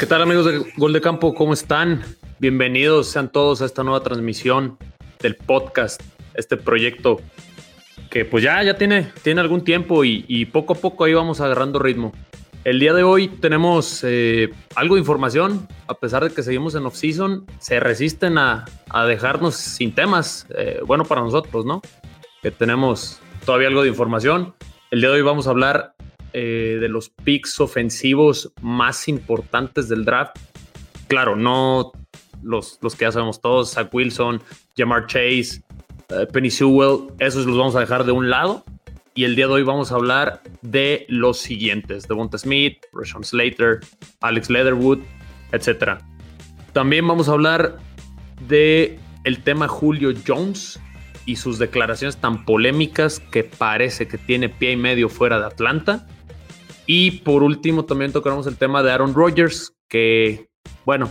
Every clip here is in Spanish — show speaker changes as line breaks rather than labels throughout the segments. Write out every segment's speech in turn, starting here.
¿Qué tal amigos de Gol de Campo? ¿Cómo están? Bienvenidos sean todos a esta nueva transmisión del podcast, este proyecto que pues ya, ya tiene, tiene algún tiempo y, poco a poco ahí vamos agarrando ritmo. El día de hoy tenemos eh, algo de información, a pesar de que seguimos en off-season, se resisten a, dejarnos sin temas, eh, bueno para nosotros, ¿no? Que tenemos todavía algo de información. El día de hoy vamos a hablar eh, de los picks ofensivos más importantes del draft. Claro, no los, los que ya sabemos todos, Zach Wilson, Jamar Chase, eh, Penny Sewell, esos los vamos a dejar de un lado. Y el día de hoy vamos a hablar de los siguientes: Devonta Smith, Rashawn Slater, Alex Leatherwood, etc. También vamos a hablar de el tema Julio Jones y sus declaraciones tan polémicas que parece que tiene pie y medio fuera de Atlanta. Y por último, también tocaremos el tema de Aaron Rodgers, que, bueno,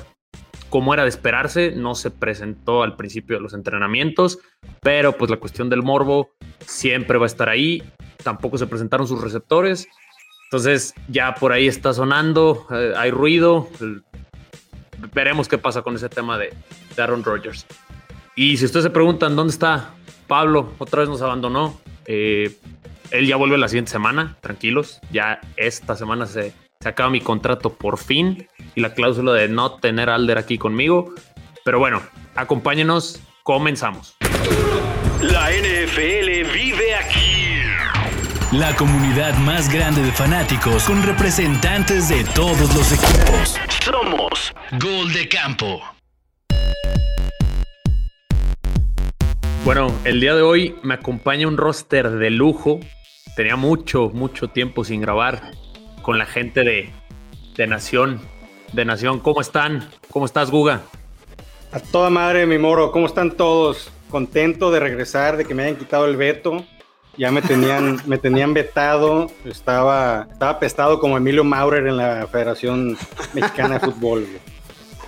como era de esperarse, no se presentó al principio de los entrenamientos, pero pues la cuestión del morbo siempre va a estar ahí. Tampoco se presentaron sus receptores. Entonces ya por ahí está sonando, eh, hay ruido. Veremos qué pasa con ese tema de, de Aaron Rodgers. Y si ustedes se preguntan dónde está Pablo, otra vez nos abandonó. Eh, él ya vuelve la siguiente semana, tranquilos. Ya esta semana se, se acaba mi contrato por fin y la cláusula de no tener a Alder aquí conmigo. Pero bueno, acompáñenos, comenzamos.
La NFL vive aquí.
La comunidad más grande de fanáticos con representantes de todos los equipos.
Somos
Gol de Campo.
Bueno, el día de hoy me acompaña un roster de lujo. Tenía mucho, mucho tiempo sin grabar con la gente de, de Nación. De Nación, ¿cómo están? ¿Cómo estás, Guga?
A toda madre, mi moro, ¿cómo están todos? Contento de regresar, de que me hayan quitado el veto. Ya me tenían, me tenían vetado, estaba, estaba pestado como Emilio Maurer en la Federación Mexicana de Fútbol.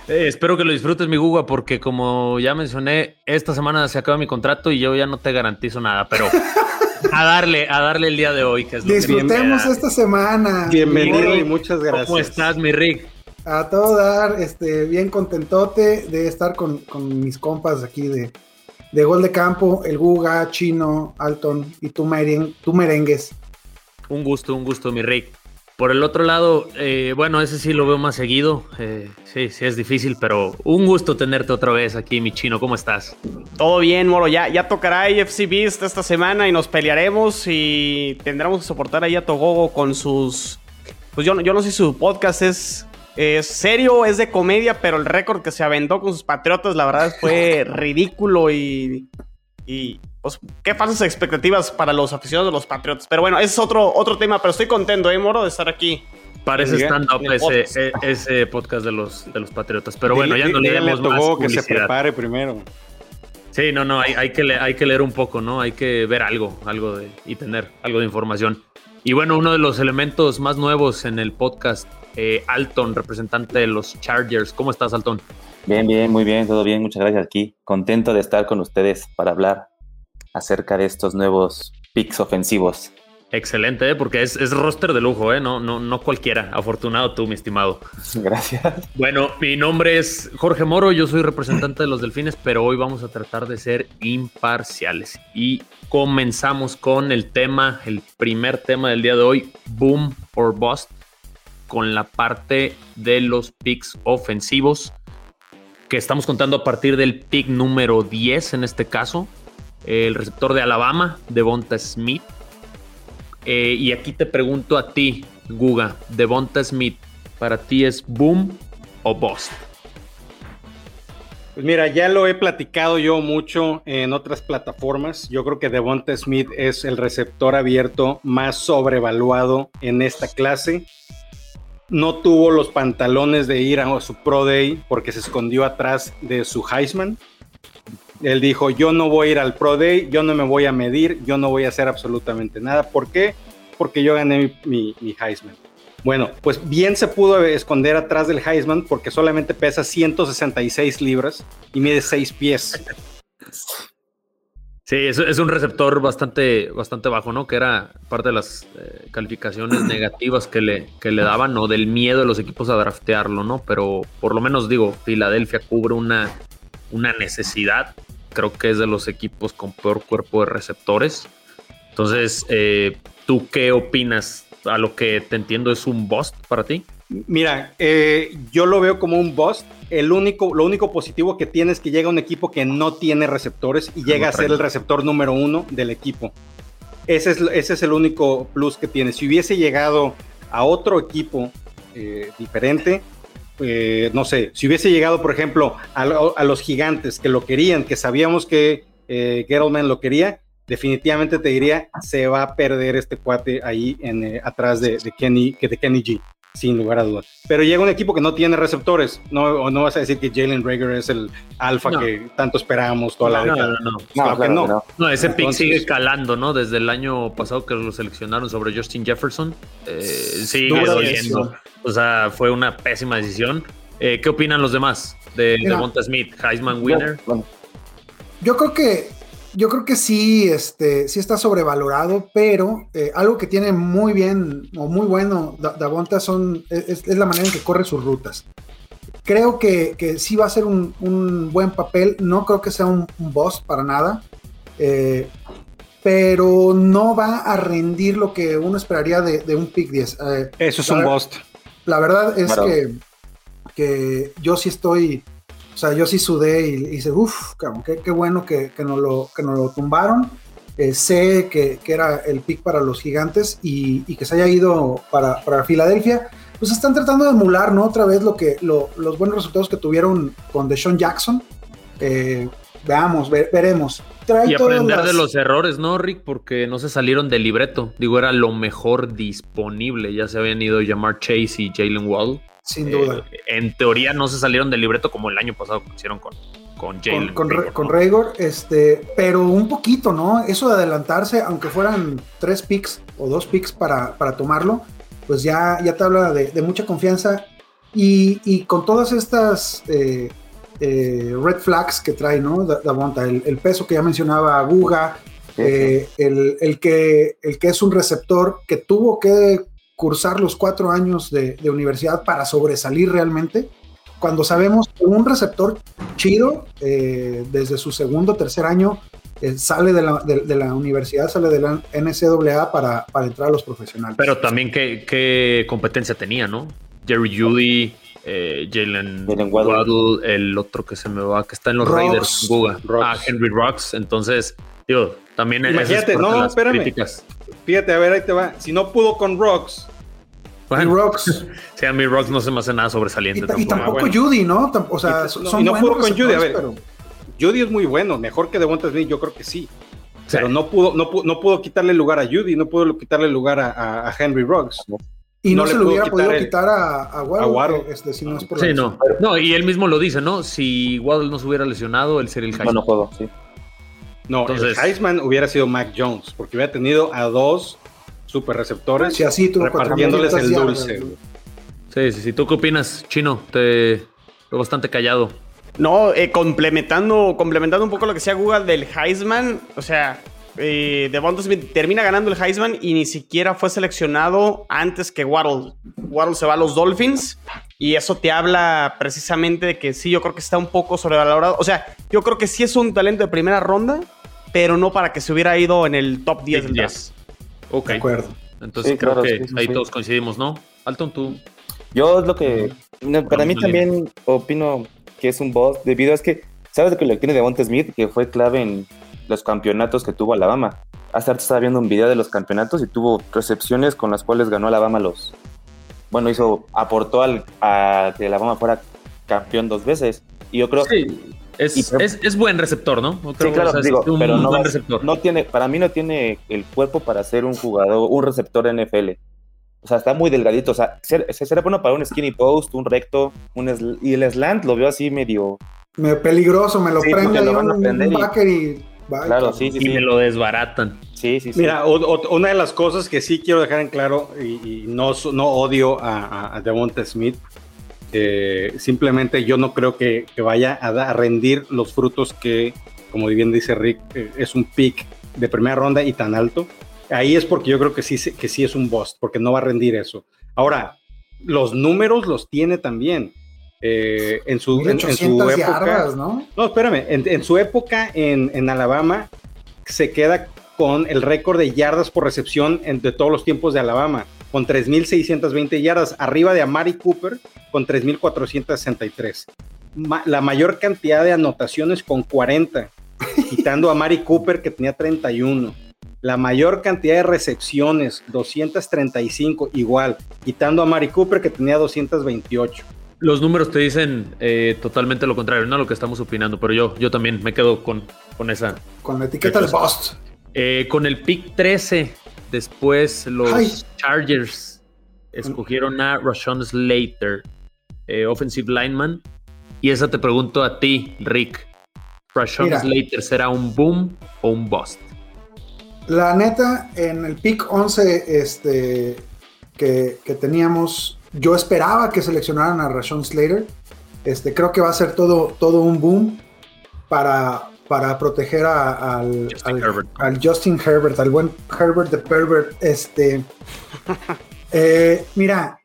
Eh, espero que lo disfrutes, mi Guga, porque como ya mencioné, esta semana se acaba mi contrato y yo ya no te garantizo nada, pero a darle, a darle el día de hoy. Que es
Disfrutemos esta semana.
Bienvenido y muchas gracias.
¿Cómo estás, mi Rick?
A todo dar, este, bien contentote de estar con, mis compas aquí de, de, Gol de Campo, el Guga, Chino, Alton y tú, tú merengues.
Un gusto, un gusto, mi Rick. Por el otro lado, eh, bueno, ese sí lo veo más seguido. Eh, sí, sí es difícil, pero un gusto tenerte otra vez aquí, mi chino. ¿Cómo estás?
Todo bien, Moro. Ya, ya tocará IFC Beast esta semana y nos pelearemos y tendremos que soportar ahí a Togogo con sus... Pues yo, yo no sé si su podcast es, es serio, es de comedia, pero el récord que se aventó con sus patriotas, la verdad, fue ridículo y... y pues, qué falsas expectativas para los aficionados de los Patriotas. Pero bueno, ese es otro, otro tema, pero estoy contento, ¿eh, Moro, de estar aquí.
Parece stand-up ese, e, ese, podcast de los, de los Patriotas. Pero bueno, ya no le demos más
que se prepare primero.
Sí, no, no, hay, hay, que hay que leer un poco, ¿no? Hay que ver algo, algo de, y tener algo de información. Y bueno, uno de los elementos más nuevos en el podcast, eh, Alton, representante de los Chargers. ¿Cómo estás, Alton?
Bien, bien, muy bien, todo bien, muchas gracias aquí. Contento de estar con ustedes para hablar acerca de estos nuevos picks ofensivos.
Excelente, ¿eh? porque es, roster de lujo, ¿eh? no, no, no cualquiera. Afortunado tú, mi estimado.
Gracias.
Bueno, mi nombre es Jorge Moro, yo soy representante de los Delfines, pero hoy vamos a tratar de ser imparciales. Y comenzamos con el tema, el primer tema del día de hoy, Boom or Bust, con la parte de los picks ofensivos, que estamos contando a partir del pick número 10 en este caso el receptor de Alabama, Devonta Smith. Eh, y aquí te pregunto a ti, Guga, Devonta Smith, ¿para ti es boom o bust?
Pues mira, ya lo he platicado yo mucho en otras plataformas. Yo creo que Devonta Smith es el receptor abierto más sobrevaluado en esta clase. No tuvo los pantalones de ir a su Pro Day porque se escondió atrás de su Heisman. Él dijo, yo no voy a ir al Pro Day, yo no me voy a medir, yo no voy a hacer absolutamente nada. ¿Por qué? Porque yo gané mi, Heisman. Bueno, pues bien se pudo esconder atrás del Heisman porque solamente pesa 166 libras y mide 6 pies.
Sí, es, es un receptor bastante, bastante bajo, ¿no? Que era parte de las eh, calificaciones negativas que le, que le daban, o del miedo de los equipos a draftearlo, ¿no? Pero por lo menos digo, Filadelfia cubre una, una necesidad. Creo que es de los equipos con peor cuerpo de receptores. Entonces, eh, ¿tú qué opinas? A lo que te entiendo es un bust para ti.
Mira, eh, yo lo veo como un bust. El único, lo único positivo que tiene es que llega un equipo que no tiene receptores y llega a ser el receptor número uno del equipo. Ese es, ese es el único plus que tiene. Si hubiese llegado a otro equipo eh, diferente, eh, no sé, si hubiese llegado, por ejemplo, a, a, los gigantes que lo querían, que sabíamos que eh, Gettleman lo quería, definitivamente te diría, se va a perder este cuate ahí en, atrás de, de, Kenny, de Kenny G sin lugar a dudas. Pero llega un equipo que no tiene receptores. No, no vas a decir que Jalen Rager es el alfa no. que tanto esperábamos toda la
no,
década.
No, no, claro claro no. no. ese Entonces, pick sigue calando, ¿no? Desde el año pasado que lo seleccionaron sobre Justin Jefferson. Eh, sigue doliendo. O sea, fue una pésima decisión. Eh, ¿Qué opinan los demás de, de Monta Smith, Heisman winner?
Yo creo que yo creo que sí, este, sí está sobrevalorado, pero eh, algo que tiene muy bien o muy bueno Davonta son, es, es, la manera en que corre sus rutas. Creo que, que sí va a ser un, un, buen papel, no creo que sea un, un boss para nada, eh, pero no va a rendir lo que uno esperaría de, de un pick 10.
Eh, Eso es un boss.
La verdad es que, que yo sí estoy o sea, yo sí sudé y, y dice, uff, qué, qué, bueno que, que, nos lo, que nos lo tumbaron. Eh, sé que, que, era el pick para los gigantes y, y que se haya ido para, para, Filadelfia. Pues están tratando de emular, ¿no? Otra vez lo que, lo, los buenos resultados que tuvieron con Deshaun Jackson. Eh, veamos, ver, veremos.
Trae y aprender las... de los errores, ¿no, Rick? Porque no se salieron del libreto. Digo, era lo mejor disponible. Ya se habían ido Jamar Chase y Jalen Wall.
Sin duda.
Eh, en teoría no se salieron del libreto como el año pasado que hicieron con, con Jalen.
Con, con, con Raygor, este, pero un poquito, ¿no? Eso de adelantarse, aunque fueran tres picks o dos picks para, para tomarlo, pues ya, ya te habla de, de mucha confianza. Y, y, con todas estas eh, eh, red flags que trae, ¿no? Davonta, el, el, peso que ya mencionaba Guga, eh, el, el, que, el que es un receptor que tuvo que cursar los cuatro años de, de, universidad para sobresalir realmente, cuando sabemos que un receptor chido, eh, desde su segundo o tercer año, eh, sale de la, de, de la, universidad, sale de la NCAA para, para entrar a los profesionales.
Pero también qué, qué competencia tenía, ¿no? Jerry Judy, eh, Jalen Waddle. Waddle, el otro que se me va, que está en los Rocks, Raiders.
Rocks.
Ah, Henry Rocks. Entonces, digo, también
Imagínate, no, espérame. Críticas. Fíjate, a ver, ahí te va. Si no pudo con Rocks,
bueno, Rocks.
Sí, a mí Rocks no se me hace nada sobresaliente.
Y, tampoco, y tampoco bueno. Judy, ¿no? O sea,
y, son y no pudo con Judy. A ver, pero... Judy es muy bueno, mejor que Devonta Smith, yo creo que sí. sí. Pero no pudo, no, pudo, no pudo quitarle lugar a Judy, no pudo quitarle lugar a, a, a Henry Rocks.
Y no, no se lo hubiera podido el, quitar a, a Waddle, a Waddle. Este, si no es por
sí, no. no, y él mismo lo dice, ¿no? Si Waddle no se hubiera lesionado, él sería el Heisman.
Bueno, juego, sí.
No, Entonces, el Heisman hubiera sido Mac Jones, porque hubiera tenido a dos super receptores
sí, así tú
repartiéndoles el dulce.
Sí, sí, sí. ¿Tú qué opinas, Chino? Te veo bastante callado.
No, eh, complementando, complementando un poco lo que decía Google del Heisman, o sea, eh, Devonta Smith termina ganando el Heisman y ni siquiera fue seleccionado antes que Waddle. Waddle se va a los Dolphins y eso te habla precisamente de que sí, yo creo que está un poco sobrevalorado. O sea, yo creo que sí es un talento de primera ronda, pero no para que se hubiera ido en el top 10 del draft.
Ok.
De acuerdo.
Entonces sí, creo claro, que sí, ahí sí. todos coincidimos, ¿no? Alton, tú.
Yo es lo que. Para mí también opino que es un boss, debido a es que, ¿sabes de que lo tiene Devonta Smith? Que fue clave en los campeonatos que tuvo Alabama. Hace rato estaba viendo un video de los campeonatos y tuvo recepciones con las cuales ganó Alabama los. Bueno, hizo, aportó al, a que Alabama fuera campeón dos veces. Y yo creo.
Sí, es, y, es, es buen receptor, ¿no?
Creo, sí, claro, o sea, digo, pero no, va, no, tiene, para mí no tiene el cuerpo para ser un jugador, un receptor NFL. O sea, está muy delgadito. O sea, sería bueno para un skinny post, un recto, un y el slant lo veo así medio.
Me peligroso, me lo sí, prende lo un, un backer y.
Bye, claro, sí, sí,
y
sí.
me lo desbaratan.
Sí, sí, sí.
Mira, o, o, una de las cosas que sí quiero dejar en claro, y, y no, no odio a, a, a Devonta Smith, eh, simplemente yo no creo que, que vaya a, a, rendir los frutos que como bien dice Rick, eh, es un pick de primera ronda y tan alto, ahí es porque yo creo que sí, que sí es un bust, porque no va a rendir eso. Ahora, los números los tiene también. Eh, en, su, en, en su
1800
época,
yardas, ¿no?
no, espérame, en, en su época en, en Alabama se queda con el récord de yardas por recepción en- de todos los tiempos de Alabama, con 3.620 yardas, arriba de Amari Cooper con 3.463. Ma- la mayor cantidad de anotaciones con 40, quitando a Amari Cooper que tenía 31. La mayor cantidad de recepciones, 235, igual, quitando a Mari Cooper que tenía 228.
Los números te dicen eh, totalmente lo contrario, no lo que estamos opinando, pero yo, yo también me quedo con, con esa.
Con la etiqueta de bust.
Eh, con el pick 13, después los
Ay.
Chargers escogieron a Rashawn Slater, eh, offensive lineman. Y esa te pregunto a ti, Rick. ¿Rashawn
Mira.
Slater será un boom o un bust?
La neta, en el pick 11 este, que, que teníamos, yo esperaba que seleccionaran a Rashawn Slater. Este, creo que va a ser todo, todo un boom para, para proteger a- al,
Justin
al-
Herbert.
al Justin Herbert, al buen Herbert de Pervert. Este, eh, mira,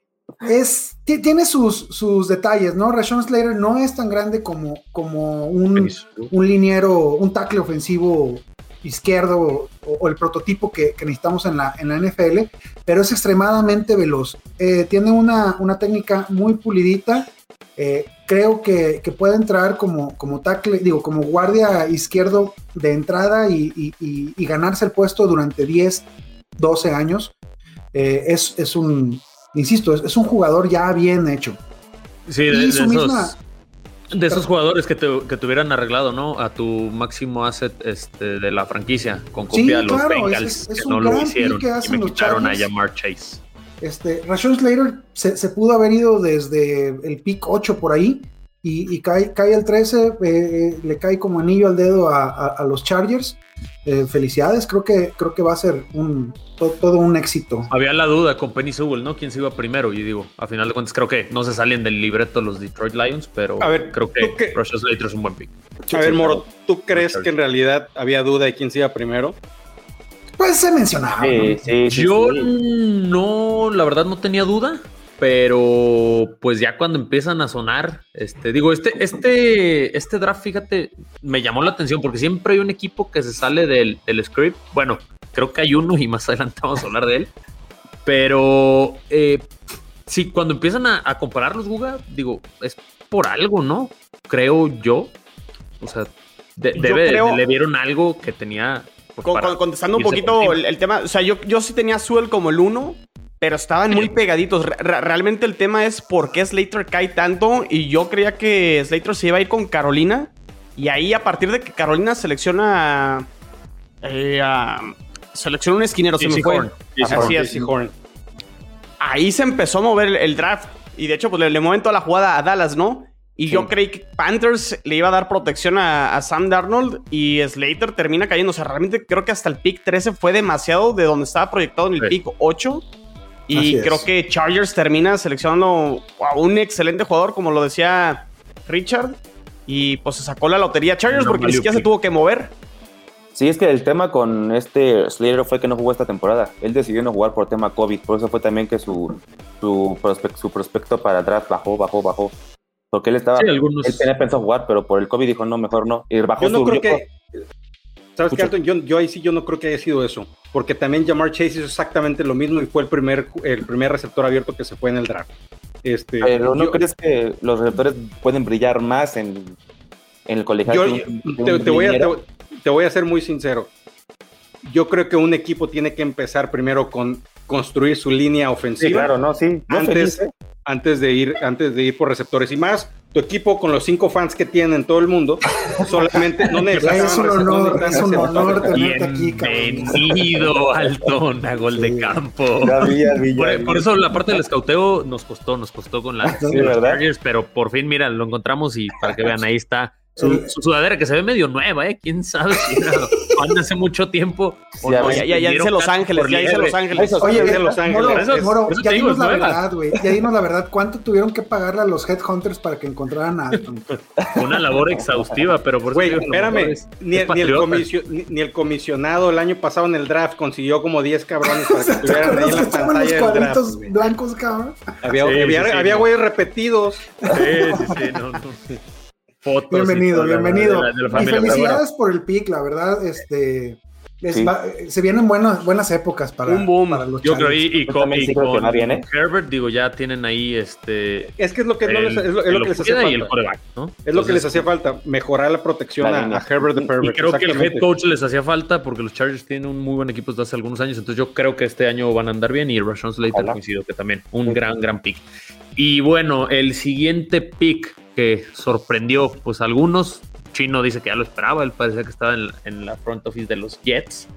es, ti- tiene sus, sus detalles, ¿no? Rashawn Slater no es tan grande como, como un, un liniero, un tackle ofensivo izquierdo o, o el prototipo que, que necesitamos en la, en la NFL, pero es extremadamente veloz. Eh, tiene una, una técnica muy pulidita. eh, creo que, que puede entrar como, como tackle, digo, como guardia izquierdo de entrada y, y- y- y ganarse el puesto durante 10, 12 años. Eh, es, es un, insisto, es, es un jugador ya bien hecho.
Sí, de, esos,
misma-
de esos jugadores que te, que te hubieran arreglado, ¿no? A tu máximo asset este, de la franquicia, con
Sí,
copia a los
claro,
Bengals,
es-
que no lo hicieron.
que
Y me
los
quitaron a. Jamar Chase.
Este, Rashawn Slater se, se pudo haber ido desde el pick 8 por ahí y, y cae, cae el 13, eh, eh, le cae como anillo al dedo a, a- a los Chargers. Eh, felicidades, creo que, creo que va a ser un, to- todo un éxito.
Había la duda con Penny Sewell, ¿no? ¿Quién se iba primero? Y digo, a final de cuentas, creo que no se salen del libreto los Detroit Lions, pero
A ver,
creo que
¿tú qué-
Rashawn Slater es un buen pick.
A ver, Moro, ¿tú crees que en realidad había duda de quién se iba primero?
Pues se mencionaba. ¿no?
Sí, sí, sí,
Yo
sí.
no, la verdad no tenía duda, pero pues ya cuando empiezan a sonar, este, digo, este, este, este draft, fíjate, me llamó la atención porque siempre hay un equipo que se sale del, del script. Bueno, creo que hay uno y más adelante vamos a hablar de él. Pero eh, sí, cuando empiezan a, a comparar los Guga, digo, es por algo, ¿no? Creo yo. O sea, de-
Yo
debe,
creo-
le vieron algo que tenía. Pues,
Con-
para
con- contestando un poquito el, el tema, o sea, yo, yo sí tenía Sewell como el 1, pero estaban muy pegaditos. Re- re- realmente el tema es por qué Slater cae tanto y yo creía que Slater se iba a ir con Carolina y ahí a partir de que Carolina selecciona eh, selecciona un esquinero, se fue. Así es. Ahí se empezó a mover el, el draft y de hecho pues le, le mueven toda la jugada a Dallas, ¿no? Y yo creí que Panthers le iba a dar protección a, a Sam Darnold y Slater termina cayendo. O sea, realmente creo que hasta el pick 13 fue demasiado de donde estaba proyectado en el
Sí.
pick 8. Y
Así es.
creo que Chargers termina seleccionando a un excelente jugador, como lo decía Richard. Y pues se sacó la lotería Chargers
No
porque ni siquiera se tuvo que mover.
Sí, es que el tema con este Slater fue que no jugó esta temporada. Él decidió no jugar por tema COVID. Por eso fue también que su, su, prospect- su prospecto para draft bajó, bajó, bajó. Porque él estaba.
Sí, algunos-
Él tenía pensado jugar, pero por el COVID dijo no, mejor no. Y bajó
Yo no
su.
creo que. ¿Sabes qué. Anton? Yo, yo ahí sí yo no creo que haya sido eso. Porque también Jamar Chase hizo exactamente lo mismo y fue el primer, el primer receptor abierto que se fue en el draft. Este,
Pero ¿no
yo-
crees que los receptores pueden brillar más en, en el colegial?
Yo
que un- que
te,
un
te voy a, te voy a ser muy sincero. Yo creo que un equipo tiene que empezar primero con construir su línea ofensiva
Sí, claro, no, sí.
Antes,
feliz, ¿eh?
antes, de ir, antes de ir por receptores. Y más, tu equipo con los cinco fans que tiene en todo el mundo, solamente no necesitan
Es un honor, es un honor tenerte aquí.
Bienvenido al a gol de campo.
Ya vi, ya vi, ya
Por, eso la parte del escauteo nos costó, nos costó con, la,
Sí,
con. Chargers, pero por fin, mira, lo encontramos y para que vean, ahí está Su,
El-
su sudadera que se ve medio nueva, ¿eh? ¿Quién sabe si era fan hace mucho tiempo? o no.
Ya, ya, ya
vendieron
dice Los Ángeles, ya dice. Los Ángeles.
Oye, eh,
Los Ángeles.
Moro, ya
es
la
nueva.
verdad, güey. Ya dinos la verdad. ¿Cuánto tuvieron que pagarle a los headhunters para que encontraran a Alton?
Una labor exhaustiva, pero por eso
Güey, espérame,
es-
ni,
es
ni el
patriota.
comisio- ni- ni el comisionado el año pasado en el draft consiguió como 10 cabrones para que
¿Te
estuvieran ahí en la
que estaban los
pantalla del draft.
blancos, cabrón?
Había,
Sí,
había,
sí, sí,
había
no.
güeyes repetidos.
Sí, sí, sí, no, no. Fotos y
Bienvenido, bienvenido.
de la- de la
y
pero bueno.
felicidades por el pick, la verdad. Este, es-
Sí.
va- se vienen buenas, buenas épocas para,
Un boom.
para los
Yo creo,
Chargers.
y, y
Yo
con, y
sí creo que
con
va bien, ¿eh?
Herbert, digo, ya tienen ahí este.
Es que es lo que, no
el-
les, es lo, es
que
lo que les hacía
y
falta.
coreback, ¿no?
Es lo que
Entonces,
les hacía falta, mejorar la protección
La
a, a Herbert de
Y
Herbert.
creo que el head coach les hacía falta porque los Chargers tienen un muy buen equipo desde hace algunos años. Entonces yo creo que este año van a andar bien y Rashawn Slater coincido que también un
Sí.
gran, gran pick. Y bueno, el siguiente pick que sorprendió pues a algunos, Chino dice que ya lo esperaba, él parecía que estaba en, en la front office de los Jets.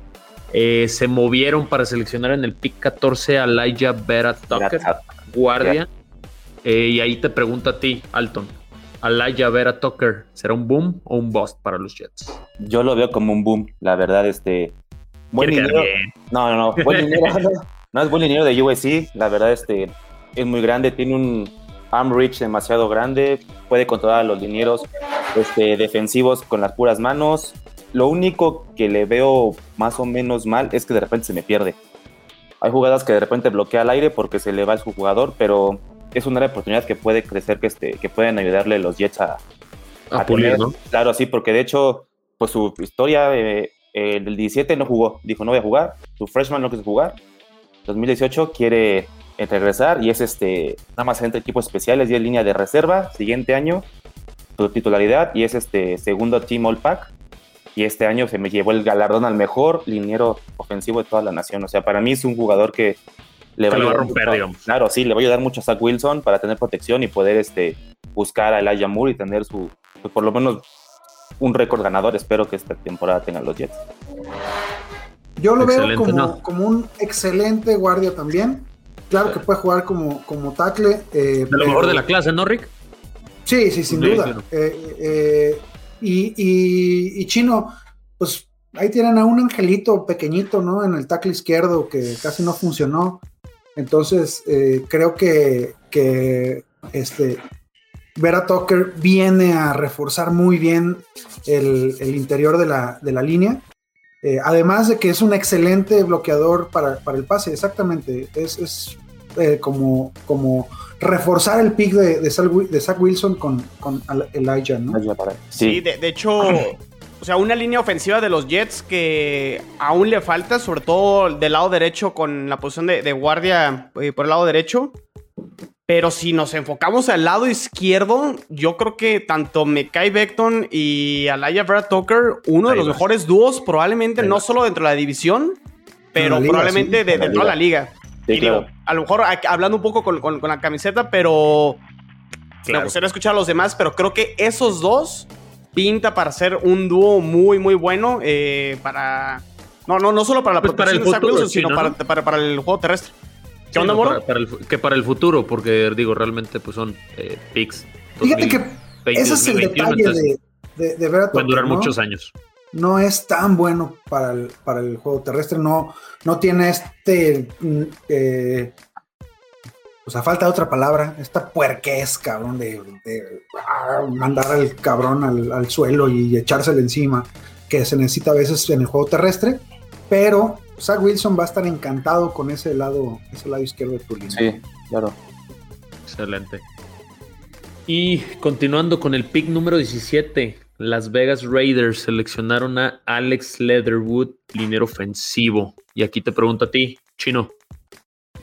Eh, se movieron para seleccionar en el pick 14 a Elijah Vera Tucker, guardia. Eh, y ahí te pregunto a ti, Alton. Elijah Vera Tucker, ¿será un boom o un bust para los Jets?
Yo lo veo como un boom, la verdad, este. Buen dinero. No, no, no. Buen dinero. no, no es buen dinero de USC. La verdad, este. Es muy grande. Tiene un arm reach demasiado grande. Puede controlar a los linieros este, defensivos con las puras manos. Lo único que le veo más o menos mal es que de repente se me pierde. Hay jugadas que de repente bloquea al aire porque se le va su jugador, pero es una oportunidad que puede crecer, que, este, que pueden ayudarle los Jets a,
A
a
pulir,
tener-
¿no?
Claro, sí, porque de hecho, pues su historia eh, eh, del 17 no jugó, dijo no voy a jugar, su freshman no quiso jugar, 2018 quiere eh, regresar y es este, nada más entre equipos especiales y es línea de reserva, siguiente año, su titularidad y es este segundo team all pack y este año se me llevó el galardón al mejor liniero ofensivo de toda la nación, o sea, para mí es un jugador que le
lo va a romper,
mucho-
digamos.
Claro, sí, le va a ayudar mucho a Zach Wilson para tener protección y poder este, buscar a Elijah Moore y tener su, pues, por lo menos un récord ganador. Espero que esta temporada tengan los Jets.
Yo lo veo
Excelente,
como,
¿no?
como un excelente guardia también. Claro que puede jugar como, como tackle. eh,
De lo
pero-
mejor de la clase, ¿no, Rick?
Sí, sí, sin
Sí,
duda.
claro.
Eh, eh, y, y- y Chino, pues ahí tienen a un angelito pequeñito, ¿no? En el tackle izquierdo que casi no funcionó. Entonces, eh, creo que, que este, Vera Tucker viene a reforzar muy bien el, el interior de la, de la línea. Eh, además de que es un excelente bloqueador para, para el pase, exactamente. Es, es, eh, como, como reforzar el pick de, de, Zach Wi- de Zach Wilson con, con Elijah, ¿no?
Sí,
Sí,
de, de hecho, o sea, una línea ofensiva de los Jets que aún le falta, sobre todo del lado derecho con la posición de, de guardia eh, por el lado derecho. Pero si nos enfocamos al lado izquierdo, yo creo que tanto Mekai Beckton y Alaya Brad Tucker, uno de
Ahí
los
vas.
mejores dúos, probablemente
Ahí
no
vas.
só dentro de la división, pero
la liga,
probablemente
sí,
de,
en la
dentro de la liga.
Sí,
y digo, a lo mejor a- hablando un poco con, con- con la camiseta, pero me
Claro.
gustaría escuchar a los demás, pero creo que esos dos pinta para ser un dúo muy, muy bueno eh, para... No, no, no solo para la
Pues para
protección
el
de Wilson,
sí,
sino
¿no?
para, para- para el juego terrestre. ¿Qué
Sí,
onda,
no,
Moro?
para- para el fu- que para el futuro, porque digo, realmente pues son eh, picks.
Fíjate que
2020,
ese es el
2021,
detalle
entonces
de, de, de Vera
Pueden durar muchos años.
no es tan bueno para el, para el juego terrestre, no, no tiene este, mm, eh, o sea, falta de otra palabra, esta puerquez, cabrón, de, de, ah, mandar al cabrón al, al suelo y echárselo encima, que se necesita a veces en el juego terrestre, pero Zach Wilson va a estar encantado con ese lado, ese lado izquierdo de tu línea.
sí, claro.
Excelente. Y continuando con el pick número 17, Las Vegas Raiders seleccionaron a Alex Leatherwood, linero ofensivo. Y aquí te pregunto a ti, Chino,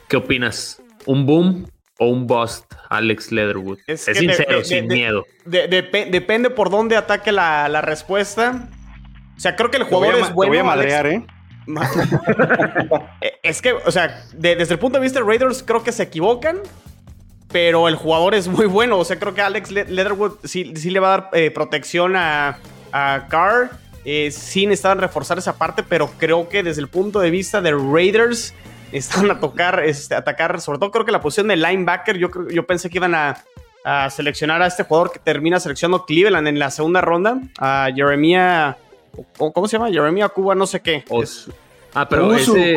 ¿qué opinas? ¿Un boom o un bust, Alex Leatherwood?
Es
Es, sincero,
de-
sin
de-
miedo.
De- depe- depende por dónde ataque la, la respuesta. O sea, creo que el jugador
a,
es bueno.
te voy a madrear. Eh,
es que, o sea, de- desde el punto de vista de Raiders, creo que se equivocan. Pero el jugador es muy bueno. O sea, creo que Alex Le- Leatherwood sí, sí le va a dar eh, protección a, a Carr. Eh, sí necesitaban reforzar esa parte, pero creo que desde el punto de vista de Raiders, están a tocar, este, atacar, sobre todo creo que la posición de linebacker, yo, yo pensé que iban a, a seleccionar a este jugador que termina seleccionando Cleveland en la segunda ronda, a Jeremia, ¿cómo cómo se llama? Jeremia Cuba, no sé qué.
Os- Ah, pero ese-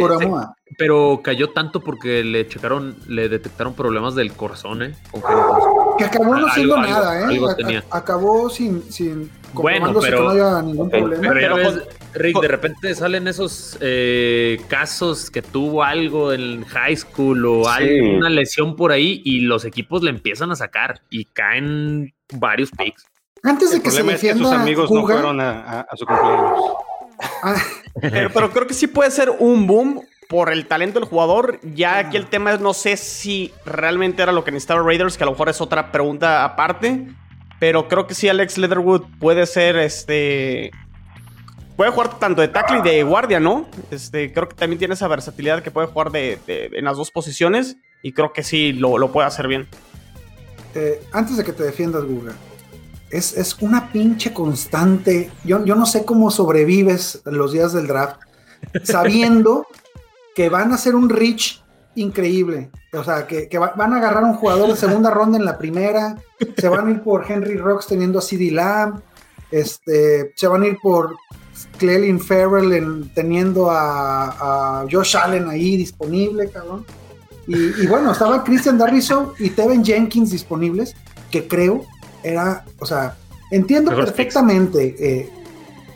cayó tanto porque le checaron, le detectaron problemas del corazón, ¿eh?
Que acabó no haciendo
algo-
nada, ¿eh?
algo tenía.
acabó sin, sin
Bueno, pero-
que no haya ningún problema.
Pero, ya
Pero
ves,
con-
Rick,
con-
de repente salen esos eh, casos que tuvo algo en high school o
Sí.
alguna lesión por ahí y los equipos le empiezan a sacar y caen varios picks.
Antes de
El
que se
problema es que
defienda
sus amigos no fueron a, a- a su cumpleaños.
ah,
Pero, pero creo que sí puede ser un boom por el talento del jugador. Ya aquí el tema es, no sé si realmente era lo que necesitaba Raiders, que a lo mejor es otra pregunta aparte. Pero creo que sí, Alex Leatherwood puede ser este. Puede jugar tanto de tackle y de guardia, ¿no? Este, creo que también tiene esa versatilidad que puede jugar de, de- en las dos posiciones. Y creo que sí lo, lo puede hacer bien.
eh, antes de que te defiendas, Guga, es, es una pinche constante. Yo, yo no sé cómo sobrevives los días del draft sabiendo que van a hacer un reach increíble. O sea, que, que va- van a agarrar un jugador de segunda ronda en la primera, se van a ir por Henry Rocks teniendo a CD Lamb, este, se van a ir por Clelin Farrell en- teniendo a, a Josh Allen ahí disponible, cabrón. Y, y bueno, estaba Christian Darriso y Tevin Jenkins disponibles, que creo era, o sea, entiendo perfectamente, eh,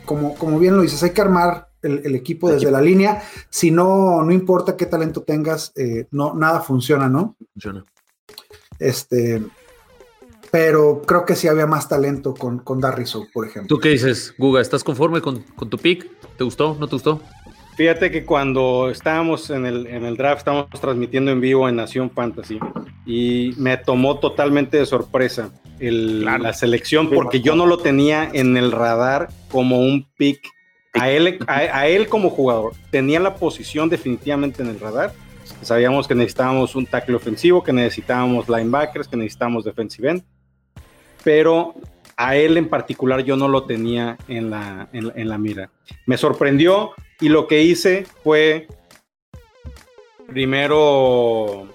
como, como bien lo dices, hay que armar el, el equipo desde la línea, si no, no importa qué talento tengas, eh, no, nada funciona, ¿no?
Funciona.
Este, pero creo que sí había más talento con, con Darriso, por ejemplo.
¿Tú qué dices, Guga? ¿Estás conforme con, con tu pick? ¿Te gustó? ¿No te gustó?
Fíjate que cuando estábamos en el, en el draft, estábamos transmitiendo en vivo en Nación Fantasy y me tomó totalmente de sorpresa el-
Claro.
la selección porque yo no lo tenía en el radar como un pick a él, a, a él como jugador. Tenía la posición definitivamente en el radar. Sabíamos que necesitábamos un tackle ofensivo, que necesitábamos linebackers, que necesitábamos defensive end, pero a él en particular yo no lo tenía en la, en la- en la mira. Me sorprendió y lo que hice fue primero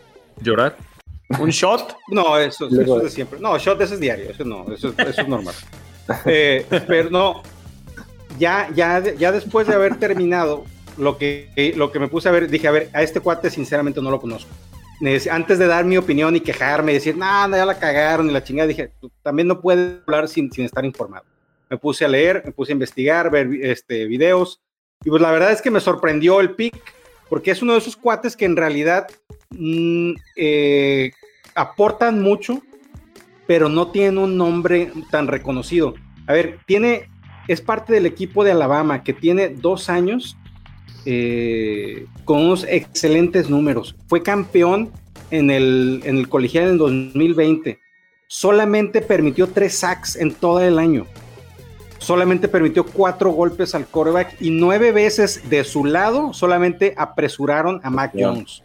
¿Llorar?
Un shot.
no, eso, eso es de siempre. No, shot ese es diario, eso no, eso, es- eso es normal. Eh, pero no, ya, ya, ya después de haber terminado, lo que, lo que me puse a ver, dije, a ver, a este cuate sinceramente no lo conozco. Antes de dar mi opinión y quejarme y decir, nada, ya la cagaron y la chingada, dije, "Tú también no puedes hablar sin, sin estar informado. Me puse a leer, me puse a investigar, ver este, videos, y pues la verdad es que me sorprendió el pick, porque es uno de esos cuates que en realidad mm, eh, aportan mucho, pero no tienen un nombre tan reconocido. A ver, tiene, es parte del equipo de Alabama que tiene dos años eh, con unos excelentes números. Fue campeón en el, en el colegial en 2020. Solamente permitió tres sacks en todo el año. Solamente permitió cuatro golpes al quarterback y nueve veces de su lado solamente apresuraron a Mac. Jones.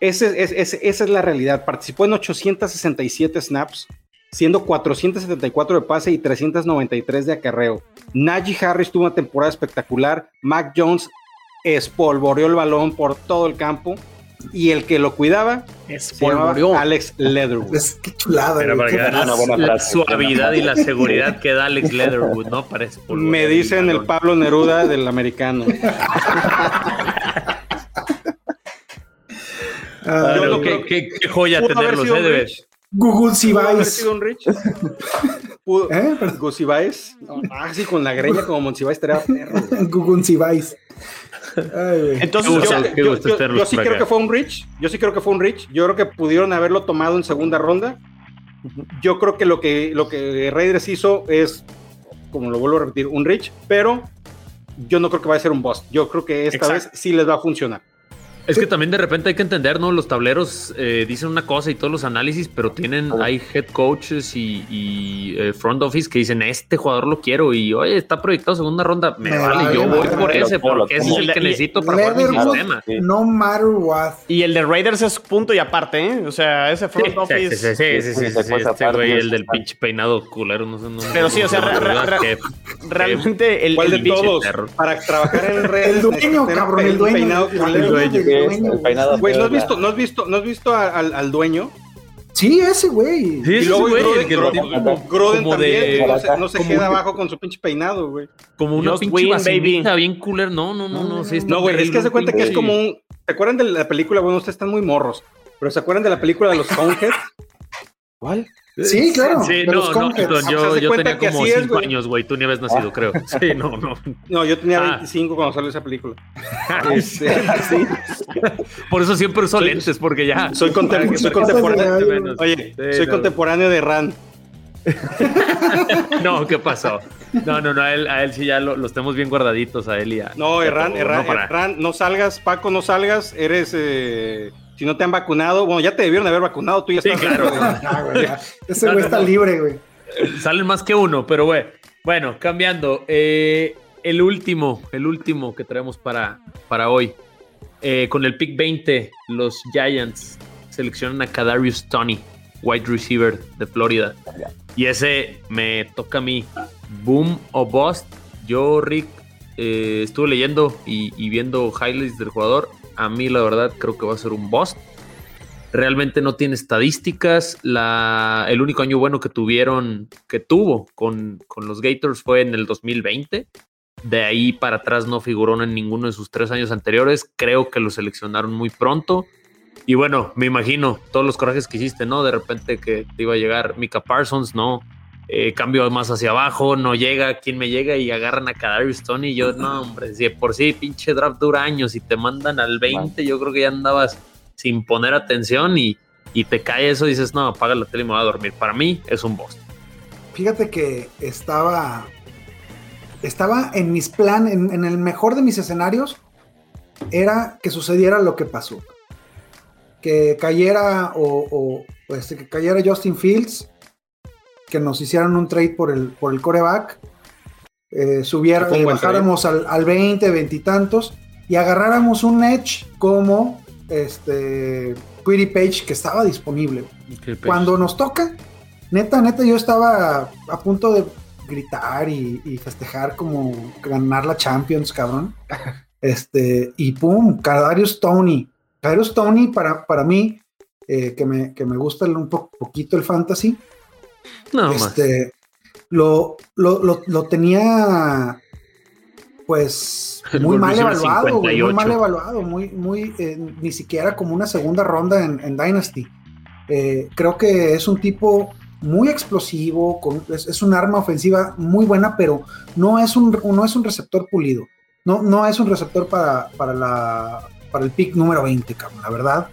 Ese- es- es- esa es la realidad. Participó en 867 snaps, siendo 474 de pase y 393 de acarreo. Najee Harris tuvo una temporada espectacular. Mac Jones espolvoreó el balón por todo el campo. Y el que lo cuidaba
Espolvoreó.
Alex Leatherwood.
Es que chulada,
para que
una
la,
buena
la
frase.
suavidad y la seguridad que da Alex Leatherwood, ¿no? Parece
Me dicen el Pablo Neruda del americano.
Ah,
Yo
Pero
no
qué, qué- qué joya tenerlos, ¿eh? De ver.
Google ¿Eh?
Gusibáez. Ah, sí, con la greña como Monsiváis estaría perro.
Google. Ay.
Entonces,
Yo,
gusto,
yo-
qué
yo-
gusto
yo-
tenerlos
yo sí creo
acá.
que fue un Rich. Yo sí creo que fue un Rich. Yo creo que pudieron haberlo tomado en segunda ronda. Yo creo que lo que, lo que Raiders hizo es, como lo vuelvo a repetir, un Rich, pero yo no creo que vaya a ser un bust. Yo creo que esta
Exacto.
vez sí les va a funcionar.
Es que también de repente hay que entender, ¿no? Los tableros eh, dicen una cosa y todos los análisis, pero tienen, hay head coaches y, y, eh, front office que dicen, este jugador lo quiero y, oye, está proyectado segunda ronda, me,
Me
vale,
vale
yo voy por ese, porque ese es el que
Y-
necesito para jugar mi sistema.
No matter what.
Y el de Raiders es punto y aparte, ¿eh? O sea, ese front
Sí,
office.
sí, sí, sí, sí, sí, sí,
Después
sí, este güey, el del pinche peinado culero, no sé. No,
Pero sí, o sea,
no,
re-
de
re-
verdad,
re-
que-
Realmente el,
¿Cuál
el
de
pinche-
todos? Para trabajar en redes.
El dueño,
necesitan
cabrón, el dueño.
¿Qué es? El peinado
Güey, ¿no has visto, no has visto, no has visto a- al, al dueño?
Sí, ese güey.
Sí,
Y luego
güey,
Groden,
el que lo
Groden- Groden
como
también,
de-
no se, no se queda
un-
abajo con su pinche peinado, güey.
como una
Just
pinche vacinita
baby.
bien cooler. No, no, no, no. sí está
No, güey, es que se cuenta que es como un. ¿Se acuerdan de la película? Bueno, ustedes están muy morros. Pero ¿se acuerdan de la película de los Coneheads?
¿Cuál?
Sí, claro.
Sí, no,
los
no,
sea,
yo, tenía como
así es,
5
güey.
años, güey. Tú ni habías nacido, creo. Sí, no, no.
No, yo tenía
Ah.
25 cuando salió esa película. Este,
Por eso siempre uso lentes, porque ya.
soy, contem- soy contemporáneo.
Menos.
Oye,
Sí,
soy
no.
contemporáneo de Ran.
No, ¿qué pasó? No, no, no, a él, a él sí ya lo- los tenemos bien guardaditos a él y a.
No, Erran, Erran,
¿no?
Erran, no salgas, Paco, no salgas. Eres. eh, si no te han vacunado, bueno, ya te debieron haber vacunado, tú ya
Sí,
estás.
claro.
Ah, güey, ya. Ese güey
no,
está
no.
libre, güey.
Salen más que uno, pero güey. Bueno, cambiando. eh, el último, el último que traemos para, para hoy. Eh, con el pick 20, los Giants seleccionan a Kadarius Tony, wide receiver de Florida. Y ese me toca a mí. Boom o bust. Yo, Rick, eh, estuve leyendo y, y viendo highlights del jugador. A mí, la verdad, creo que va a ser un bust. Realmente no tiene estadísticas. La, el único año bueno que tuvieron, que tuvo con, con los Gators fue en el 2020. De ahí para atrás no figuró en ninguno de sus tres años anteriores. Creo que lo seleccionaron muy pronto. Y bueno, me imagino todos los corajes que hiciste, ¿no? De repente que te iba a llegar Mika Parsons, ¿no? Eh, cambio más hacia abajo, no llega, ¿quién me llega? Y agarran a Kadarius Tony. Y yo, no, hombre, si de por sí pinche draft dura años y te mandan al 20, yo creo que ya andabas sin poner atención y, y te cae eso dices, no, apaga la tele y me voy a dormir. Para mí es un boss.
Fíjate que estaba. Estaba en mis planes, en, el mejor de mis escenarios, era que sucediera lo que pasó. Que cayera o, este, que cayera Justin Fields, que nos hicieran un trade por el, por el coreback, eh, subiera, eh, bajáramos al, al 20, 20 y tantos, y agarráramos un edge como este Query Page que estaba disponible. Cuando nos toca, neta, neta, yo estaba a punto de gritar y, y festejar como ganar la Champions, cabrón. Este, y pum, Kadarius Tony. Kadarius Tony, para, para mí, eh, que, me, que me gusta un po- poquito el fantasy,
No más.
este, lo, lo, lo, lo tenía pues muy mal evaluado, muy
58.
mal evaluado, muy, muy, eh, ni siquiera como una segunda ronda en, en Dynasty. Eh, creo que es un tipo muy explosivo, con- es, es un arma ofensiva muy buena, pero no es un, no es un receptor pulido. No, no es un receptor para, para, la, para el pick número 20, cabrón, la verdad.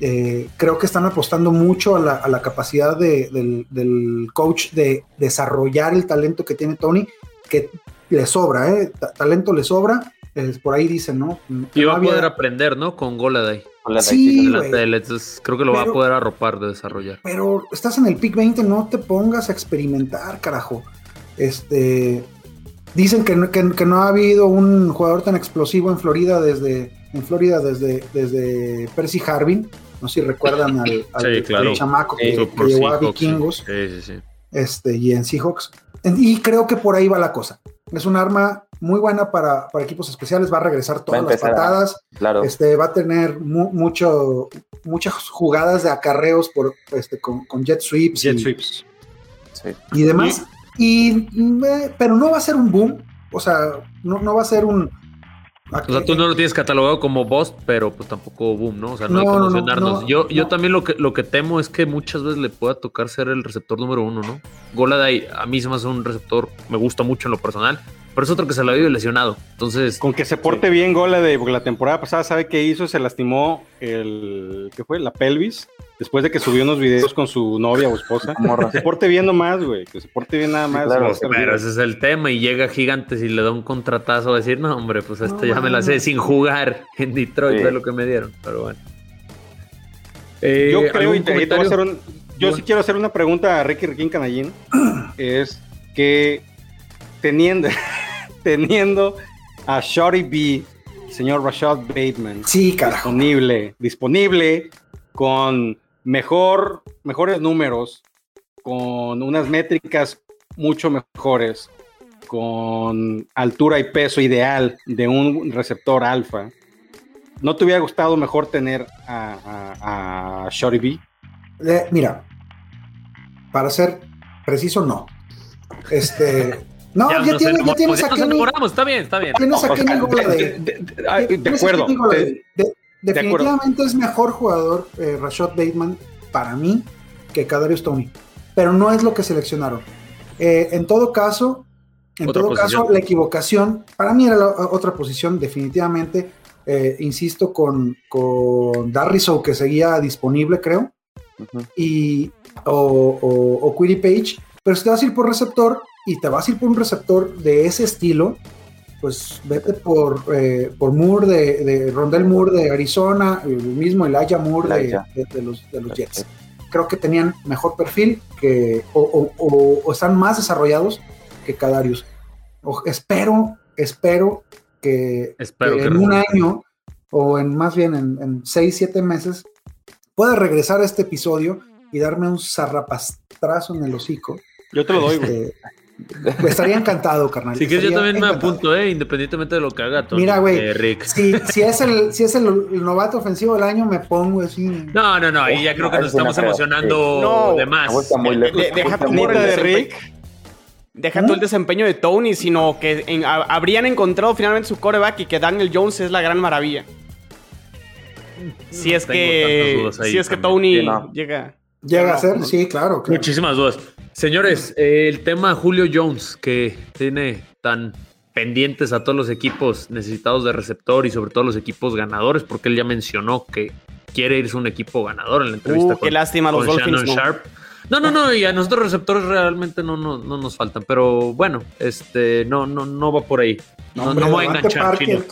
Eh, creo que están apostando mucho a la, a la capacidad de- del, del coach de desarrollar el talento que tiene Tony, que le sobra, ¿eh? Ta- talento le sobra. eh, por ahí dicen, ¿no?
Y va a poder aprender, ¿no? Con Goladay.
Sí,
la tele. Entonces creo que lo va a poder arropar de desarrollar.
pero estás en el pick 20, no te pongas a experimentar, carajo. Este, dicen que no, que, que no ha habido un jugador tan explosivo en Florida desde, en Florida desde, desde Percy Harvin. No sé si recuerdan al, al-
Sí, claro.
al chamaco que, que llegó a. Vikingos
Sí, sí, sí.
este, y en Seahawks. Y creo que por ahí va la cosa. Es un arma muy buena para, para equipos especiales, va a regresar todas las
a-
patadas.
Claro.
Este, va a tener mu- mucho, muchas jugadas de acarreos por, este, con, con jet sweeps,
Jet
y,
sweeps.
sí.
y demás. Y, eh, pero no va a ser un boom. O sea, no, no va a ser un.
O sea, tú no lo tienes catalogado como boss, pero pues tampoco boom, ¿no? O sea, no, hay que
no, no,
emocionarnos.
no,
yo, yo también lo que, lo que temo es que muchas veces le pueda tocar ser el receptor número uno, ¿no? Goladay a mí se me hace un receptor, me gusta mucho en lo personal, pero es otro que se la vive lesionado. Entonces,
Con que se porte bien Gola de porque la temporada pasada, ¿sabe qué hizo? Se lastimó el. ¿Qué fue? La pelvis. Después de que subió unos videos con su novia o esposa.
Morra.
Se porte bien nomás, güey. Que se porte bien nada más.
claro,
pero
bien.
ese es el tema y llega Gigantes y le da un contratazo a decir, no, hombre, pues
No,
ya me la sé sin jugar en Detroit,
Sí.
de lo que me dieron, pero bueno. Eh,
Yo creo,
¿algún
y te, y te voy a hacer un- yo sí quiero hacer una pregunta a Ricky Riquín Canallín. es que teniendo, teniendo a Shorty B, señor Rashad Bateman,
Sí, carajo.
disponible, disponible con mejor, mejores números, con unas métricas mucho mejores, con altura y peso ideal de un receptor alfa. ¿No te hubiera gustado mejor tener a, a, a Shorty B?
Eh, mira, para ser preciso, no. Este. No, ya,
nos
tiene- ya tienes
ya
a Kenny.
está bien, está bien.
Tienes a
de, de- de- acuerdo.
Kenny.
De-
definitivamente es mejor jugador eh, Rashad Bateman para mí que Kadarius Tony, pero no es lo que seleccionaron. Eh, en todo caso, en
Otra
todo
posición.
caso, la equivocación para mí era la otra posición definitivamente. eh, insisto con con Darriso que seguía disponible, creo y o, o, o Query Page, pero si te vas a ir por receptor y te vas a ir por un receptor de ese estilo, pues vete por, eh, por Moore de, de Rondell Moore de Arizona, el mismo Elijah Moore de,
Elijah.
de- de los, de los Jets. Creo que tenían mejor perfil que, o, o- o- o están más desarrollados que Kadarius. O- espero, espero que,
Espero
que
que
en un
resulte.
año o en más bien en, en seis, siete meses pueda regresar a este episodio y darme un zarrapastrazo en el hocico.
Yo te lo doy, güey.
Este, me estaría encantado, carnal.
Si quieres, yo también me apunto, ¿eh? Independientemente de lo que haga Tony.
Mira, güey,
eh.
Si, si es, el, si es el, el novato ofensivo del año, me pongo así.
No, no, no, ahí ya creo que nos estamos
creo,
emocionando
No,
de más.
Deja tu de. Rick. Deja tú el desempeño de Tony, sino que en- a- habrían encontrado finalmente su coreback y que Daniel Jones es la gran maravilla. Si es
Tengo
que, si es que. Tony
Sí, no.
llega.
Llega a ser, sí, claro. claro.
Muchísimas dudas. Señores, eh, el tema Julio Jones, que tiene tan pendientes a todos los equipos necesitados de receptor y sobre todo los equipos ganadores, porque él ya mencionó que quiere irse a un equipo ganador en la entrevista.
Uh, qué lástima, los
con Shannon
no.
Sharp. No, no, no, y a nosotros receptores realmente no, no, no nos faltan, pero bueno, este, no, no, no va por ahí. No,
hombre,
no me voy a enganchar,
Parker.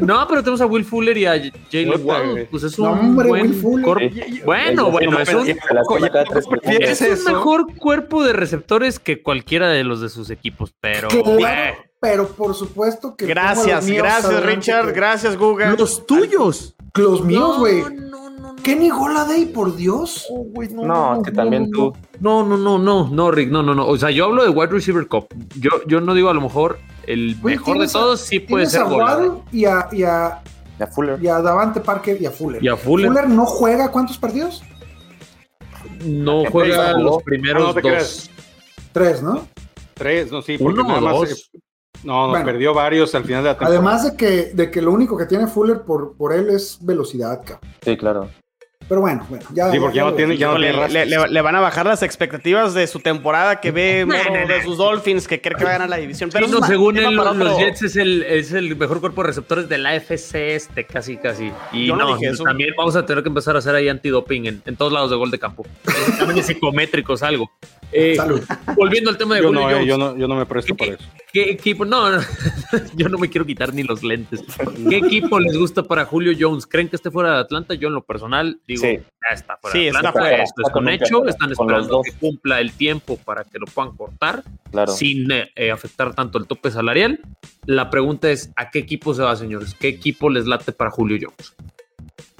No, pero tenemos a Will Fuller y a Jalen Waddle. Pues es un
No, hombre,
buen cuerpo.
Sí.
Bueno, bueno, es un, es un mejor cuerpo de receptores que cualquiera de los de sus equipos, pero
Claro, pero por supuesto que.
Gracias,
míos
gracias Richard,
que-
gracias Google.
los tuyos.
Los míos, güey.
No, no, no, no.
Kenny Goladay, por Dios.
No, es que también tú.
No, no, no, no, no, Rick, no, no, no. O sea, yo hablo de wide receiver cup. Yo, yo no digo a lo mejor el mejor de
a-
todos sí puede ser
a
Golladay.
Waddle y a, y, a,
Fuller.
y a Davante Parker y a Fuller.
Y a Fuller.
no juega cuántos partidos?
No
¿Qué
juega
jugó?
los primeros
No, no te
dos.
creas.
Tres, ¿no?
Tres, no, sí, porque
Uno
nada más.
dos.
eh, No, no,
Bueno.
perdió varios al final de la temporada.
Además de que, de que lo único que tiene Fuller por, por él es velocidad, cabrón.
Sí, claro.
Pero bueno, bueno, ya.
Sí, porque ya no
lo-
tiene- ya no
Le,
tiene
le- le- le van a bajar las expectativas de su temporada que ve de sus Dolphins, que cree que va a ganar la división. Pero
no, según él, los Jets es el, es el mejor cuerpo de receptores de la FC este, casi, casi. Y
Yo no
no,
eso.
también vamos a tener que empezar a hacer ahí antidoping en, en todos lados de gol de campo. Exámenes psicométricos, algo. Eh,
Salud.
volviendo al tema de
Yo
Julio
no, eh,
Jones.
yo no, yo no me presto para eso.
¿Qué equipo? No, no, yo no me quiero quitar ni los lentes. ¿Qué equipo les gusta para Julio Jones? ¿Creen que esté fuera de Atlanta? Yo en lo personal digo,
Sí.
ya está fuera
Sí,
de
está
Atlanta.
fuera.
Esto es
Está
un
con
hecho. Están esperando que cumpla el tiempo para que lo puedan cortar
Claro.
sin eh, afectar tanto el tope salarial. La pregunta es, ¿a qué equipo se va, señores? ¿Qué equipo les late para Julio Jones?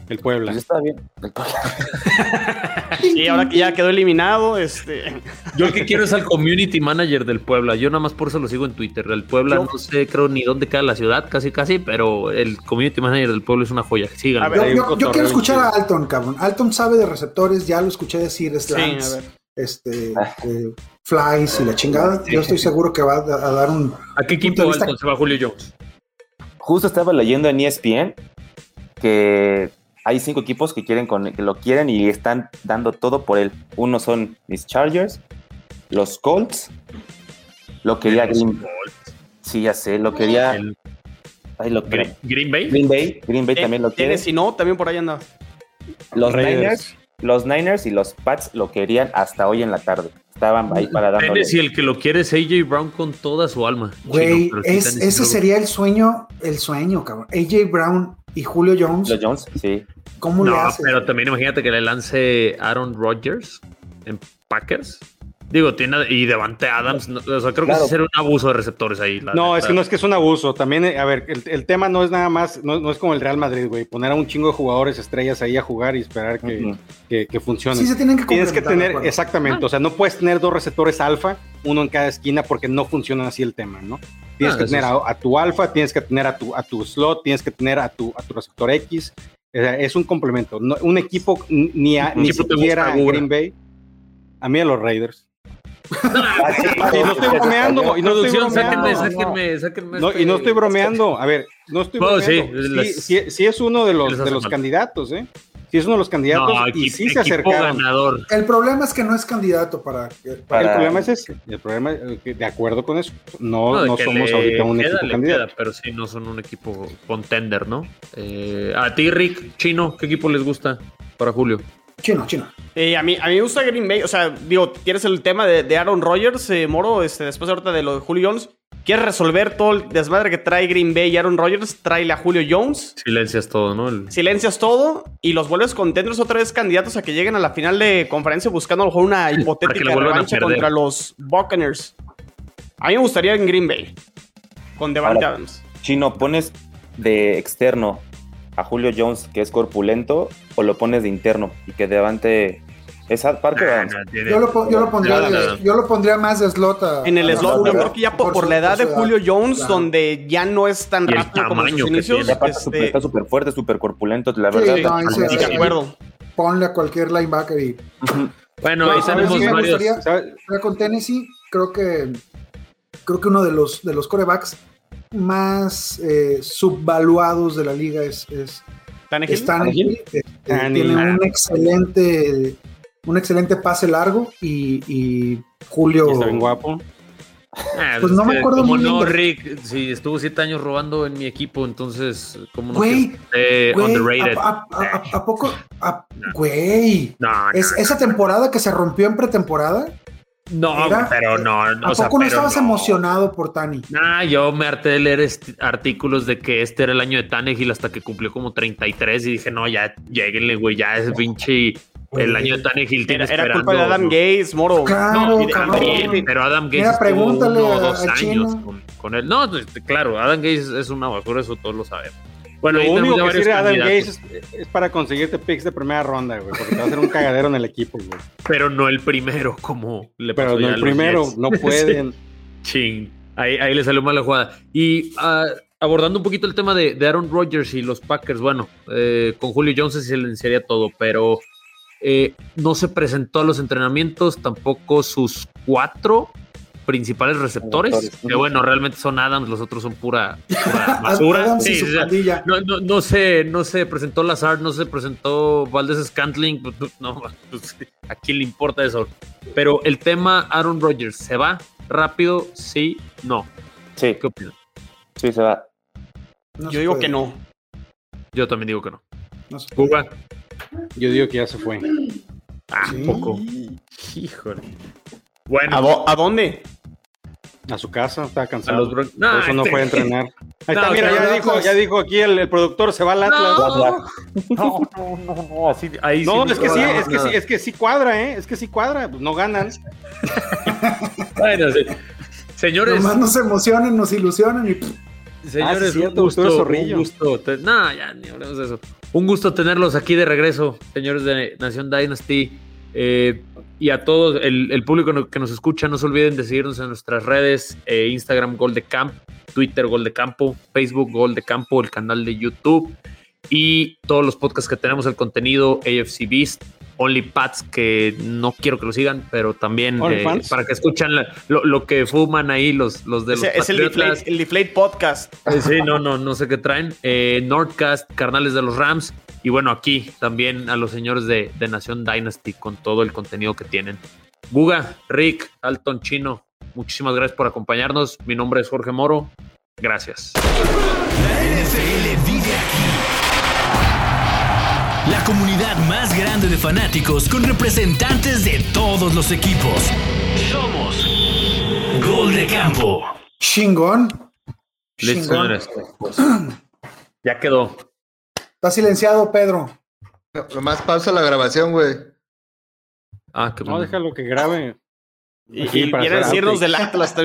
El Puebla.
Pues está bien.
Sí, ahora que ya quedó eliminado, este.
Yo el que quiero es al community manager del Puebla. Yo nada más por eso lo sigo en Twitter. El Puebla
Yo-
no sé, creo ni dónde queda la ciudad, casi casi, pero el community manager del Puebla es una joya. Síganlo.
A ver,
Yo, quiero escuchar
chido.
a Alton, cabrón. Alton sabe de receptores, ya lo escuché decir
Sí, a
slants,
ver.
este, eh, flies y la chingada. Yo estoy seguro que va a, a dar un.
¿A qué equipo Alton, se va Julio Jones?
Justo estaba leyendo en ESPN que hay cinco equipos que quieren con, que lo quieren y están dando todo por él. Uno son mis Chargers, los Colts, lo quería Green, sí ya sé, lo quería
El
ay, lo
Green, Green Bay.
Green Bay, Green Bay también lo quiere.
Tiene, si no, también por ahí anda.
Los
Raiders.
Niners, los Niners y los Pats lo querían hasta hoy en la tarde. Estaban ahí para darle.
Tennessee, el que lo quiere es AJ Brown con toda su alma.
Güey,
Chino,
es- ese sería el sueño, el sueño, cabrón. AJ Brown y Julio Jones,
Los Jones, sí.
¿cómo le
No,
haces?
pero también imagínate que le lance Aaron Rodgers en Packers. Digo, tiene y Devante Adams. no, o sea, creo que
Claro.
sí sería un abuso de receptores ahí. la
No,
neta.
es que no es que es un abuso. También, eh, a ver, el, el tema no es nada más, no, no es como el Real Madrid, güey. Poner a un chingo de jugadores estrellas ahí a jugar y esperar que, que, que funcione.
Sí, se tienen que
Tienes que tener, exactamente, o sea, no puedes tener dos receptores alfa, uno en cada esquina, porque no funciona así el tema, ¿no? Tienes
Ah,
que tener a, a tu alfa, tienes que tener a tu, a tu slot, tienes que tener a tu, a tu receptor X. O sea, es un complemento. No- un equipo ni, a- ni siquiera
Gura.
Green Bay. A mí a los Raiders. Y no estoy bromeando. Y no estoy
sáquenme, sáquenme, sáquenme.
No,
este-
y no estoy bromeando. A ver, no estoy bromeando. Sí,
les-
sí- sí es uno de los, de los candidatos, ¿eh? Sí es uno de los candidatos
No,
y sí se acercaron.
ganador.
El problema es que no es candidato para. para-
El problema es ese. El problema es que, de acuerdo con eso, no, no somos
le
ahorita un
queda,
equipo candidato.
queda, pero sí no son un equipo contender, ¿no? Eh, a ti, Rick, Chino, ¿qué equipo les gusta para Julio?
Chino, chino.
Eh, a, mí, a mí me gusta Green Bay. O sea, digo, tienes el tema de, de Aaron Rodgers, eh, Moro, este, después ahorita de lo de Julio Jones. ¿Quieres resolver todo el desmadre que trae Green Bay y Aaron Rodgers? Tráele a Julio Jones.
Silencias todo, ¿no? El-
Silencias todo y los vuelves contenders otra vez candidatos a que lleguen a la final de conferencia buscando a lo mejor una hipotética revancha contra los Buccaneers. A mí me gustaría en Green Bay con Devante Adams.
Chino, ¿pones de externo a Julio Jones, que es corpulento, o lo pones de interno y que Devante es Parker
Ah,
Adams?
Yo lo, yo lo pondría,
No, no,
de-
no.
yo lo pondría más de slot. a-
En el
a
slot, yo
Julio,
creo que ya por, por
su-
la edad de Julio Jones,
Claro.
donde ya no es tan rápido como en sus inicios. Este,
está súper fuerte, súper corpulento, la
Sí,
verdad.
sí, de acuerdo.
Ponle a cualquier linebacker y.
Bueno,
No,
ahí
sí me
varios.
gustaría- con Tennessee, creo que creo que uno de los de los corebacks más eh, subvaluados de la liga es, es,
Tannehill.
es Tannehill. Este,
Tannehill.
tiene un excelente un excelente pase largo y, y Julio
Y Está bien guapo.
Ah,
Pues no me acuerdo
como
muy bien
no,
de-
Rick, si estuvo siete años robando en mi equipo, entonces, ¿cómo no
Güey,
que esté
güey,
underrated?
¿a, a- a- a poco? güey,
No, no,
es, esa temporada que se rompió en pretemporada,
no,
era-
pero no,
¿a
o sea,
poco no estabas
no.
emocionado por Tani?
Nah, yo me harté de leer est- artículos de que este era el año de Tannehill hasta que cumplió como 33 y dije, no, ya, lleguenle, güey, ya es pinche el año de Tannehill tiene
Era, era culpa de Adam Gates, Moro.
Claro,
No, también, pero Adam Gates
Mira,
estuvo
pregúntale
uno o dos años con él. No, este, claro, Adam Gates es una basura, eso todos lo sabemos. Bueno,
Lo único que sirve Adam Gates es, es para conseguirte picks de primera ronda, güey, porque te va a hacer un cagadero en el equipo, güey.
pero no el primero, como le pasó
Pero no el primero, no pueden.
Ching. Ahí, ahí le salió mal la jugada. Y ah, abordando un poquito el tema de, de Aaron Rodgers y los Packers, bueno, eh, con Julio Jones se silenciaría todo, pero eh, no se presentó a los entrenamientos, tampoco sus cuatro principales receptores,
Receptores,
que bueno, realmente son Adams, los otros son pura, pura basura. Sí, o sea, no, no, no se, no se presentó Lazard, no se presentó Valdez Scantling, pues, pues, no, pues, ¿a quién le importa eso? Pero el tema Aaron Rodgers, ¿se va rápido? Sí, no.
Sí,
¿Qué opinas?
sí, se va.
No
Yo
se
digo
puede,
que no.
Yo también digo que no.
no se puede.
Cuba.
Yo digo que ya se fue.
Ah,
Sí.
poco. Híjole.
¿A,
Bueno,
a dónde?
A su casa, está cansado.
los Bron-
Por
No,
eso no
este-
puede entrenar. Ahí
No,
está, mira, ya dijo, ya dijo aquí el, el productor, se va al Atlas.
No, no, no, no, no, así- ahí
No,
sí
es que sí,
no,
es que sí, es que sí cuadra, ¿eh? Es que sí cuadra, pues no ganan.
Bueno, sí. Señores,
Nomás nos emocionan, nos ilusionan y
Señores,
Ah, sí,
un gusto, un gusto. te- No, ya ni hablemos de eso. Un gusto tenerlos aquí de regreso, señores de Nación Dynasty. Eh, y a todos, el, el público que nos escucha, no se olviden de seguirnos en nuestras redes: eh, Instagram Gol de Camp, Twitter Gol de Campo, Facebook Gol de Campo, el canal de YouTube y todos los podcasts que tenemos, el contenido AFC Beast, Only Pats, que no quiero que lo sigan, pero también eh, para que escuchan la- lo, lo que fuman ahí los, los de los
Es, es el, deflate, el Deflate Podcast.
Eh, Sí, no, no, no sé qué traen. Eh, Nordcast, Carnales de los Rams. Y bueno, aquí también a los señores de, de Nación Dynasty con todo el contenido que tienen. Guga, Rick, Alton Chino, muchísimas gracias por acompañarnos. Mi nombre es Jorge Moro. Gracias.
La NFL vive aquí. La comunidad más grande de fanáticos con representantes de todos los equipos.
Somos
Gol de campo.
chingón.
Listo, señores. Pues, ya quedó.
Está silenciado, Pedro.
Nomás pausa la grabación, güey.
Ah, qué
No, déjalo que grabe.
Y, y
hacer
decirnos del Atlas también.